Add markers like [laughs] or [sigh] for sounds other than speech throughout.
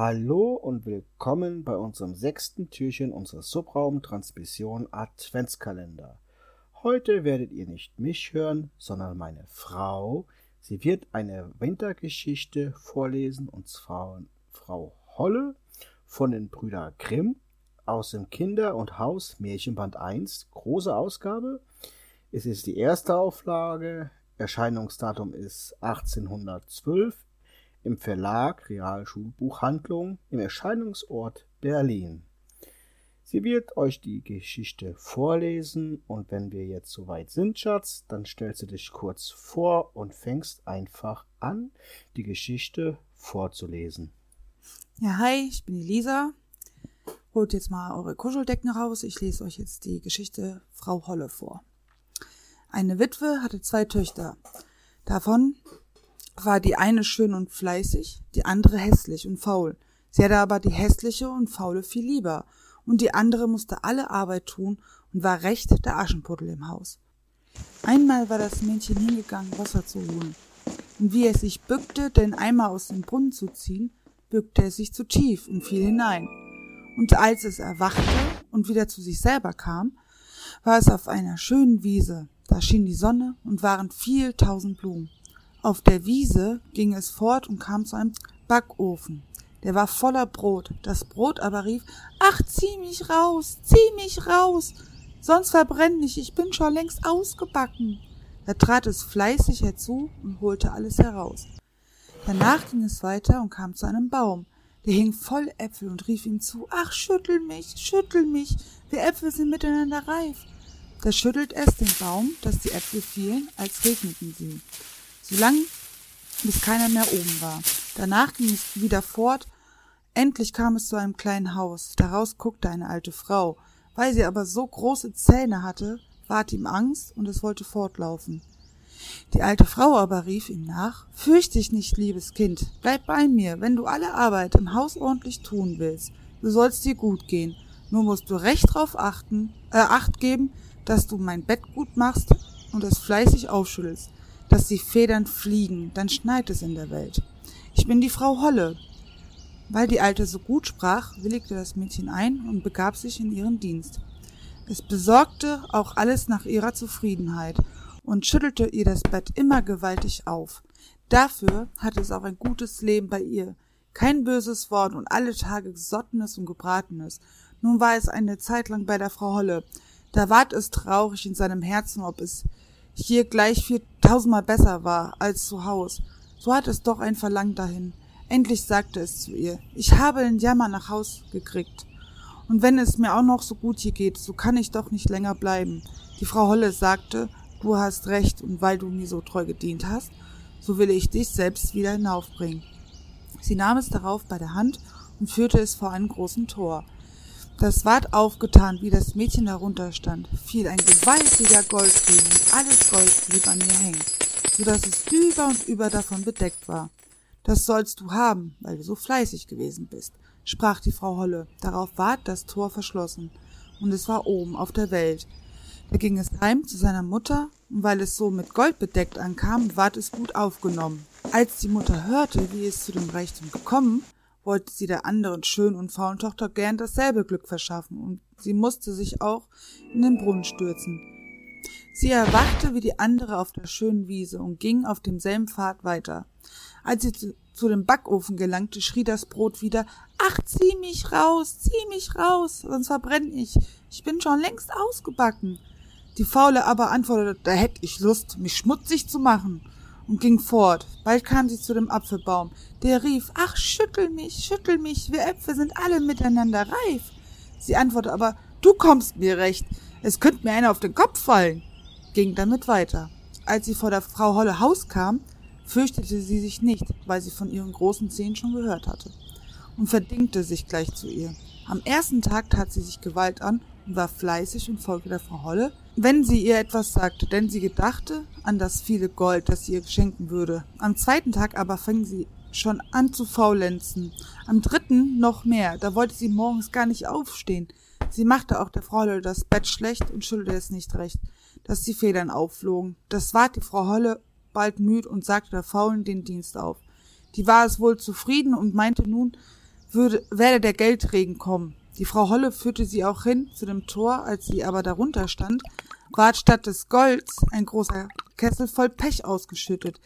Hallo und willkommen bei unserem sechsten Türchen unserer Subraumtransmission Adventskalender. Heute werdet ihr nicht mich hören, sondern meine Frau. Sie wird eine Wintergeschichte vorlesen und zwar Frau Holle von den Brüder Grimm aus dem Kinder- und Haus Märchenband 1, große Ausgabe. Es ist die erste Auflage, Erscheinungsdatum ist 1812 im Verlag Realschulbuchhandlung im Erscheinungsort Berlin. Sie wird euch die Geschichte vorlesen und wenn wir jetzt soweit sind, Schatz, dann stellst du dich kurz vor und fängst einfach an, die Geschichte vorzulesen. Ja, hi, ich bin Lisa. Holt jetzt mal eure Kuscheldecken raus. Ich lese euch jetzt die Geschichte Frau Holle vor. Eine Witwe hatte zwei Töchter. Davon war die eine schön und fleißig, die andere hässlich und faul. Sie hatte aber die hässliche und faule viel lieber, und die andere musste alle Arbeit tun und war recht der Aschenputtel im Haus. Einmal war das Mädchen hingegangen, Wasser zu holen. Und wie es sich bückte, den Eimer aus dem Brunnen zu ziehen, bückte es sich zu tief und fiel hinein. Und als es erwachte und wieder zu sich selber kam, war es auf einer schönen Wiese. Da schien die Sonne und waren viel tausend Blumen. Auf der Wiese ging es fort und kam zu einem Backofen. Der war voller Brot. Das Brot aber rief, ach, zieh mich raus, zieh mich raus, sonst verbrenn ich, ich bin schon längst ausgebacken. Da trat es fleißig herzu und holte alles heraus. Danach ging es weiter und kam zu einem Baum. Der hing voll Äpfel und rief ihm zu, ach, schüttel mich, schüttel mich, wir Äpfel sind miteinander reif. Da schüttelt es den Baum, dass die Äpfel fielen, als regneten sie. So lang, bis keiner mehr oben war. Danach ging es wieder fort. Endlich kam es zu einem kleinen Haus. Daraus guckte eine alte Frau. Weil sie aber so große Zähne hatte, ward ihm Angst und es wollte fortlaufen. Die alte Frau aber rief ihm nach, Fürcht dich nicht, liebes Kind, bleib bei mir, wenn du alle Arbeit im Haus ordentlich tun willst. Du sollst dir gut gehen, nur musst du recht drauf achten, äh, acht geben, dass du mein Bett gut machst und es fleißig aufschüttelst, dass die Federn fliegen, dann schneit es in der Welt. Ich bin die Frau Holle. Weil die Alte so gut sprach, willigte das Mädchen ein und begab sich in ihren Dienst. Es besorgte auch alles nach ihrer Zufriedenheit und schüttelte ihr das Bett immer gewaltig auf. Dafür hatte es auch ein gutes Leben bei ihr, kein böses Wort und alle Tage Gesottenes und Gebratenes. Nun war es eine Zeit lang bei der Frau Holle, da ward es traurig in seinem Herzen, ob es hier gleich viertausendmal besser war als zu Haus. So hat es doch ein Verlangen dahin. Endlich sagte es zu ihr, ich habe den Jammer nach Haus gekriegt. Und wenn es mir auch noch so gut hier geht, so kann ich doch nicht länger bleiben. Die Frau Holle sagte, du hast recht, und weil du mir so treu gedient hast, so will ich dich selbst wieder hinaufbringen. Sie nahm es darauf bei der Hand und führte es vor einen großen Tor. Das ward aufgetan, wie das Mädchen darunter stand, fiel ein gewaltiger Goldriemen, alles Gold blieb an ihr hängen, so dass es über und über davon bedeckt war. Das sollst du haben, weil du so fleißig gewesen bist, sprach die Frau Holle. Darauf ward das Tor verschlossen, und es war oben auf der Welt. Da ging es heim zu seiner Mutter, und weil es so mit Gold bedeckt ankam, ward es gut aufgenommen. Als die Mutter hörte, wie es zu dem Reichtum gekommen, wollte sie der anderen schönen und faulen Tochter gern dasselbe Glück verschaffen, und sie musste sich auch in den Brunnen stürzen. Sie erwachte wie die andere auf der schönen Wiese und ging auf demselben Pfad weiter. Als sie zu, dem Backofen gelangte, schrie das Brot wieder Ach, zieh mich raus, zieh mich raus, sonst verbrenn ich. Ich bin schon längst ausgebacken. Die Faule aber antwortete, da hätt ich Lust, mich schmutzig zu machen und ging fort. Bald kam sie zu dem Apfelbaum. Der rief, ach, schüttel mich, schüttel mich, wir Äpfel sind alle miteinander reif. Sie antwortete aber, du kommst mir recht, es könnte mir einer auf den Kopf fallen, ging damit weiter. Als sie vor der Frau Holle Haus kam, fürchtete sie sich nicht, weil sie von ihren großen Zehen schon gehört hatte, und verdingte sich gleich zu ihr. Am ersten Tag tat sie sich Gewalt an und war fleißig und folgte der Frau Holle, wenn sie ihr etwas sagte, denn sie gedachte an das viele Gold, das sie ihr schenken würde. Am zweiten Tag aber fing sie schon an zu faulenzen. Am dritten noch mehr, da wollte sie morgens gar nicht aufstehen. Sie machte auch der Frau Holle das Bett schlecht und schüttelte es nicht recht, dass die Federn aufflogen. Das ward die Frau Holle bald müd und sagte der Faulen den Dienst auf. Die war es wohl zufrieden und meinte nun, würde, werde der Geldregen kommen. Die Frau Holle führte sie auch hin zu dem Tor, als sie aber darunter stand, ward statt des Golds ein großer Kessel voll Pech ausgeschüttet.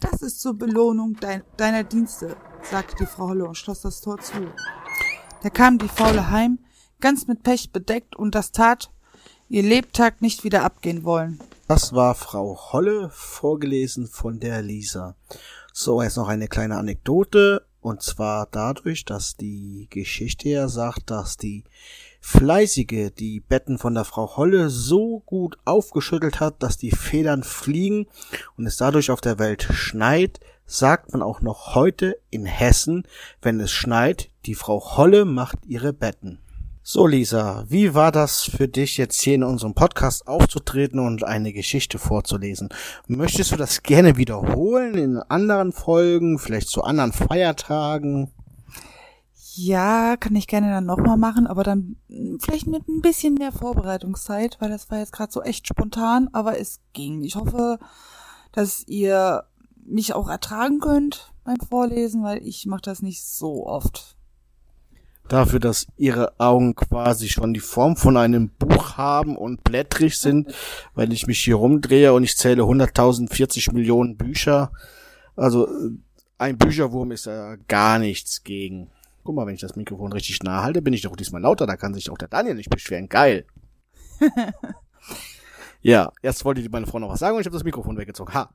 Das ist zur Belohnung dein, deiner Dienste, sagte die Frau Holle und schloss das Tor zu. Da kam die Faule heim, ganz mit Pech bedeckt, und das tat ihr Lebtag nicht wieder abgehen wollen. Das war Frau Holle, vorgelesen von der Lisa. So, jetzt noch eine kleine Anekdote. Und zwar dadurch, dass die Geschichte ja sagt, dass die Fleißige die Betten von der Frau Holle so gut aufgeschüttelt hat, dass die Federn fliegen und es dadurch auf der Welt schneit, sagt man auch noch heute in Hessen, wenn es schneit, die Frau Holle macht ihre Betten. So, Lisa, wie war das für dich jetzt hier in unserem Podcast aufzutreten und eine Geschichte vorzulesen? Möchtest du das gerne wiederholen in anderen Folgen, vielleicht zu anderen Feiertagen? Ja, kann ich gerne dann nochmal machen, aber dann vielleicht mit ein bisschen mehr Vorbereitungszeit, weil das war jetzt gerade so echt spontan, aber es ging. Ich hoffe, dass ihr mich auch ertragen könnt beim Vorlesen, weil ich mache das nicht so oft. Dafür, dass ihre Augen quasi schon die Form von einem Buch haben und blättrig sind, weil ich mich hier rumdrehe und ich zähle 100.040 Millionen Bücher. Also ein Bücherwurm ist ja gar nichts gegen. Guck mal, wenn ich das Mikrofon richtig nah halte, bin ich doch diesmal lauter, da kann sich auch der Daniel nicht beschweren. Geil. [laughs] ja, erst wollte die meine Frau noch was sagen und ich habe das Mikrofon weggezogen. Ha.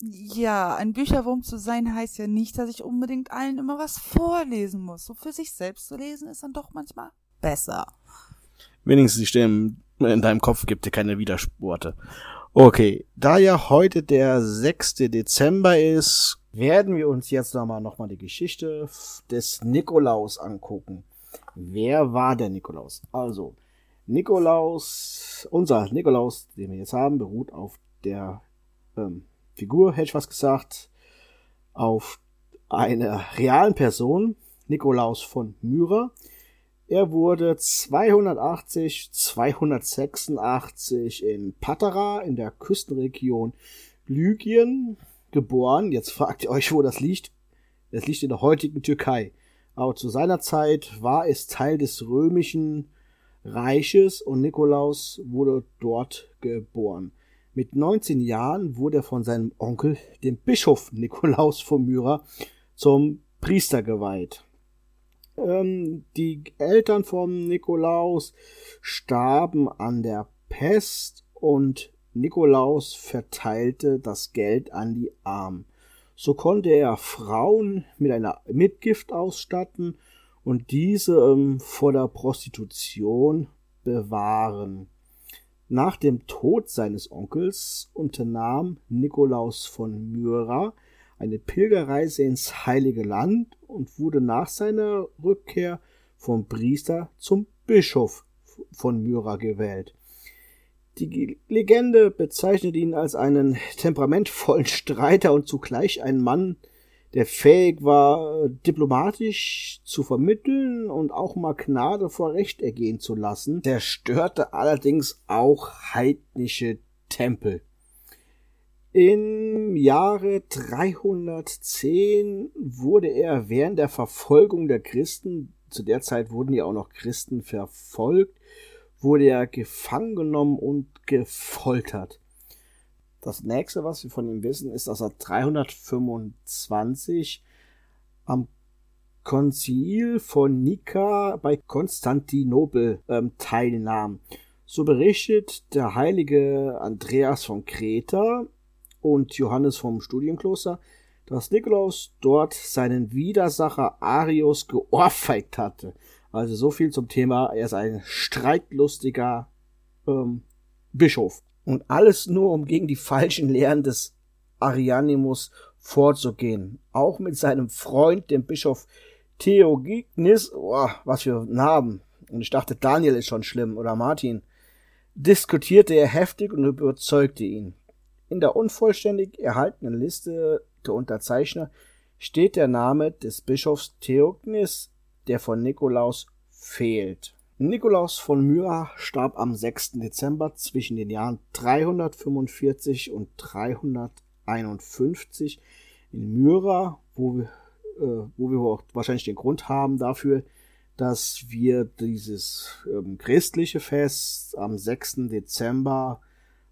Ja, ein Bücherwurm zu sein heißt ja nicht, dass ich unbedingt allen immer was vorlesen muss. So für sich selbst zu lesen ist dann doch manchmal besser. Wenigstens die Stimmen in deinem Kopf gibt dir keine Widersporte. Okay, da ja heute der 6. Dezember ist, werden wir uns jetzt nochmal noch mal die Geschichte des Nikolaus angucken. Wer war der Nikolaus? Also, Nikolaus, unser Nikolaus, den wir jetzt haben, beruht auf der ähm, Figur, hätte ich was gesagt, auf einer realen Person, Nikolaus von Myra. Er wurde 280, 286 in Patara in der Küstenregion Lygien geboren. Jetzt fragt ihr euch, wo das liegt. Es liegt in der heutigen Türkei. Aber zu seiner Zeit war es Teil des römischen Reiches und Nikolaus wurde dort geboren. Mit 19 Jahren wurde er von seinem Onkel, dem Bischof Nikolaus von Myra, zum Priester geweiht. Ähm, die Eltern von Nikolaus starben an der Pest und Nikolaus verteilte das Geld an die Armen. So konnte er Frauen mit einer Mitgift ausstatten und diese ähm, vor der Prostitution bewahren. Nach dem Tod seines Onkels unternahm Nikolaus von Myra eine Pilgerreise ins Heilige Land und wurde nach seiner Rückkehr vom Priester zum Bischof von Myra gewählt. Die Legende bezeichnet ihn als einen temperamentvollen [laughs] Streiter und zugleich einen Mann, der fähig war, diplomatisch zu vermitteln und auch mal Gnade vor Recht ergehen zu lassen. Der störte allerdings auch heidnische Tempel. Im Jahre 310 wurde er während der Verfolgung der Christen, zu der Zeit wurden ja auch noch Christen verfolgt, wurde er gefangen genommen und gefoltert. Das nächste, was wir von ihm wissen, ist, dass er 325 am Konzil von Nika bei Konstantinopel ähm, teilnahm. So berichtet der heilige Andreas von Kreta und Johannes vom Studienkloster, dass Nikolaus dort seinen Widersacher Arius geohrfeigt hatte. Also so viel zum Thema, er ist ein streitlustiger ähm, Bischof. Und alles nur, um gegen die falschen Lehren des Arianimus vorzugehen. Auch mit seinem Freund, dem Bischof Theognis, oh, was für Namen. Und ich dachte, Daniel ist schon schlimm oder Martin. Diskutierte er heftig und überzeugte ihn. In der unvollständig erhaltenen Liste der Unterzeichner steht der Name des Bischofs Theognis der von Nikolaus fehlt. Nikolaus von Myra starb am 6. Dezember zwischen den Jahren 345 und 351 in Myra, wo äh, wo wir auch wahrscheinlich den Grund haben dafür, dass wir dieses ähm, christliche Fest am 6. Dezember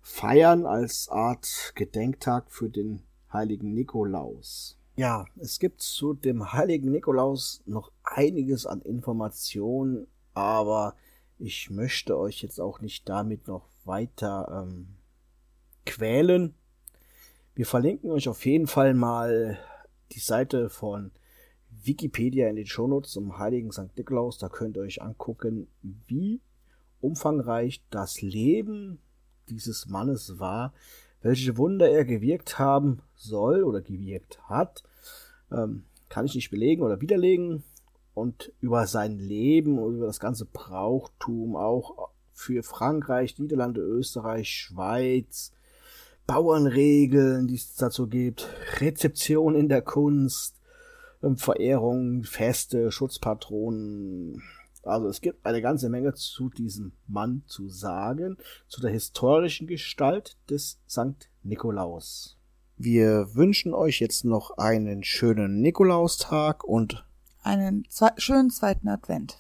feiern als Art Gedenktag für den heiligen Nikolaus. Ja, es gibt zu dem heiligen Nikolaus noch einiges an Informationen, aber ich möchte euch jetzt auch nicht damit noch weiter ähm, quälen. Wir verlinken euch auf jeden Fall mal die Seite von Wikipedia in den Shownotes zum heiligen St. Nikolaus. Da könnt ihr euch angucken, wie umfangreich das Leben dieses Mannes war, welche Wunder er gewirkt haben soll oder gewirkt hat. Ähm, kann ich nicht belegen oder widerlegen. Und über sein Leben und über das ganze Brauchtum auch für Frankreich, Niederlande, Österreich, Schweiz, Bauernregeln, die es dazu gibt, Rezeption in der Kunst, ähm, Verehrung, Feste, Schutzpatronen. Also es gibt eine ganze Menge zu diesem Mann zu sagen, zu der historischen Gestalt des St. Nikolaus. Wir wünschen euch jetzt noch einen schönen Nikolaustag und einen zwe schönen zweiten Advent.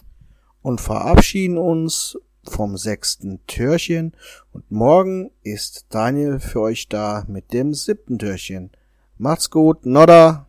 Und verabschieden uns vom sechsten Türchen und morgen ist Daniel für euch da mit dem siebten Türchen. Macht's gut, Nodda!